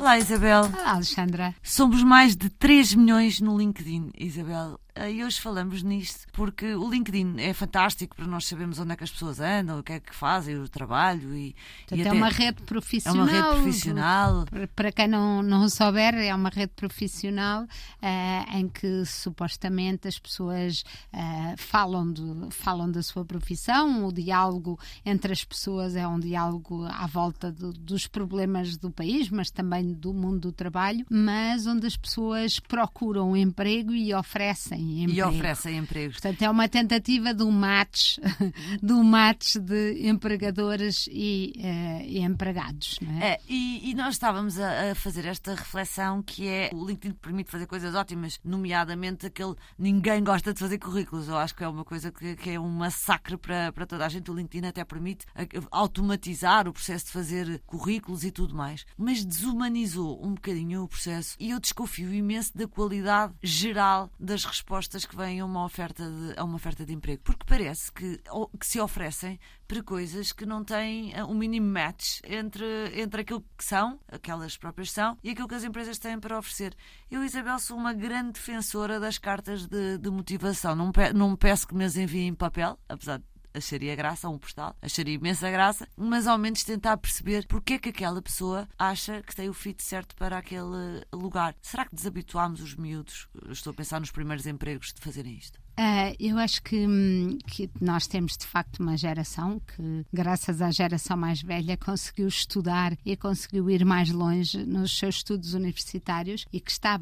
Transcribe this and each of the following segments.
Olá, Isabel. Olá, Alexandra. Somos mais de 3 milhões no LinkedIn, Isabel. E hoje falamos nisto porque o LinkedIn é fantástico para nós sabermos onde é que as pessoas andam, o que é que fazem, o trabalho e, Portanto, e é uma rede profissional. É uma rede profissional. Para quem não, não souber, é uma rede profissional uh, em que supostamente as pessoas uh, falam, de, falam da sua profissão, o diálogo entre as pessoas é um diálogo à volta do, dos problemas do país, mas também do mundo do trabalho, mas onde as pessoas procuram emprego e oferecem emprego. E oferecem empregos. Portanto, é uma tentativa um match, de um match de empregadores e, uh, e empregados. É? é e, e, nós estávamos a, a, fazer esta reflexão que é o LinkedIn permite fazer coisas ótimas, nomeadamente aquele ninguém gosta de fazer currículos. Eu acho que é uma coisa que, que é um massacre para, para toda a gente. O LinkedIn até permite automatizar o processo de fazer currículos e tudo mais, mas desumanizou um bocadinho o processo e eu desconfio imenso da qualidade geral das respostas respostas que vêm a uma oferta de, a uma oferta de emprego. Porque parece que, que se oferecem para coisas que não têm um mínimo match entre, entre aquilo que são, aquelas próprias são, e aquilo que as empresas têm para oferecer. Eu, Isabel, sou uma grande defensora das cartas de, de motivação. Não, não peço que me as enviem em papel, apesar de acharia graça, um postal, acharia imensa graça, mas ao menos tentar perceber porque é que aquela pessoa acha que tem o fit certo para aquele lugar. Será que desabituámos os miúdos? Estou a pensar nos primeiros empregos de fazerem isto. Uh, eu acho que, hum, que, nós temos de facto uma geração que, graças à geração mais velha, conseguiu estudar e conseguiu ir mais longe nos seus estudos universitários e que está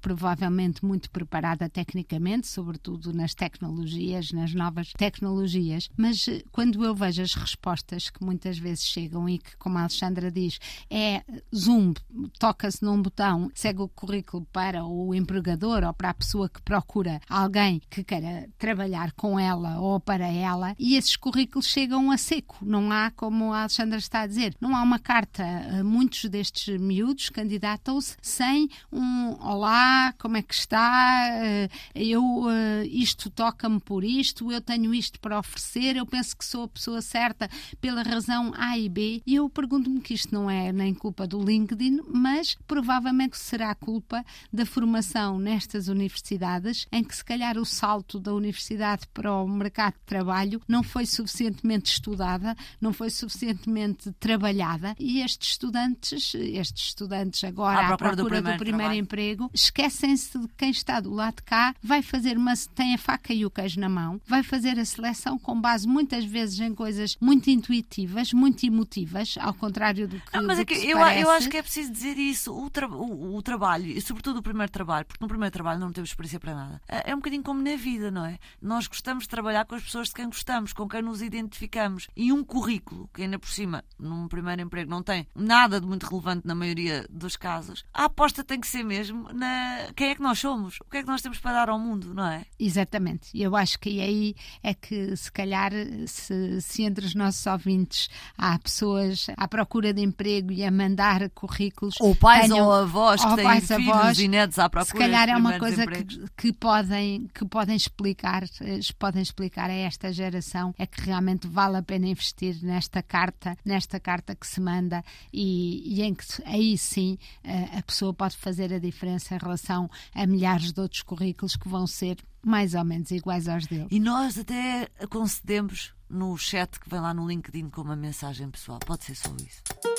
provavelmente muito preparada tecnicamente, sobretudo nas tecnologias, nas novas tecnologias. Mas eh, quando eu vejo as respostas que muitas vezes chegam e que, como a Alexandra diz, é zoom, toca-se num botão, segue o currículo para o empregador ou para a pessoa que procura alguém que queira trabalhar com ela ou para ela e esses currículos chegam a seco. Não há, como a Alexandra está a dizer, não há uma carta. Muitos destes miúdos candidatam-se sem um olá, como é que está? Eh, eu, eh, isto toca-me por isto, eu tenho isto para oferecer, eu penso que sou a pessoa certa pela razão A e B. E eu pergunto-me que isto não é nem culpa do LinkedIn, mas provavelmente será culpa da formação nestas universidades, em que se calhar o salto salto da universidade para o mercado de trabalho não foi suficientemente estudada, não foi suficientemente trabalhada. E estes estudantes, estes estudantes agora à, à procura, do primeiro, do primeiro emprego, esquecem-se de quem está do lado de cá, vai fazer uma tem a faca e o queijo na mão, vai fazer a seleção com base muitas vezes em coisas muito intuitivas, muito emotivas, ao contrário do que, não, mas do é que, que eu, eu, acho que é preciso dizer isso, o, tra o, o, trabalho, e sobretudo o primeiro trabalho, porque no primeiro trabalho não temos experiência para nada. É, é um bocadinho como na vida vida, não é? Nós gostamos de trabalhar com as pessoas de quem gostamos, com quem nos identificamos. E um currículo, que ainda por cima, num primeiro emprego, não tem nada de muito relevante na maioria dos casos, a aposta tem que ser mesmo na quem é que nós somos, o que é que nós temos para dar ao mundo, não é? Exatamente. Eu acho que aí é que, se calhar, se, se entre os nossos ouvintes há pessoas à procura de emprego e a mandar currículos. Ou pais tenham, ou avós que têm filhos avós, e netos à procura Se calhar é uma coisa que, que, podem, que podem podem explicar, podem explicar a esta geração é que realmente vale a pena investir nesta carta, nesta carta que se manda e, e em que aí sim a pessoa pode fazer a diferença em relação a milhares de outros currículos que vão ser mais ou menos iguais aos dele. E nós até concedemos no chat que vem lá no LinkedIn com uma mensagem pessoal. Pode ser só isso.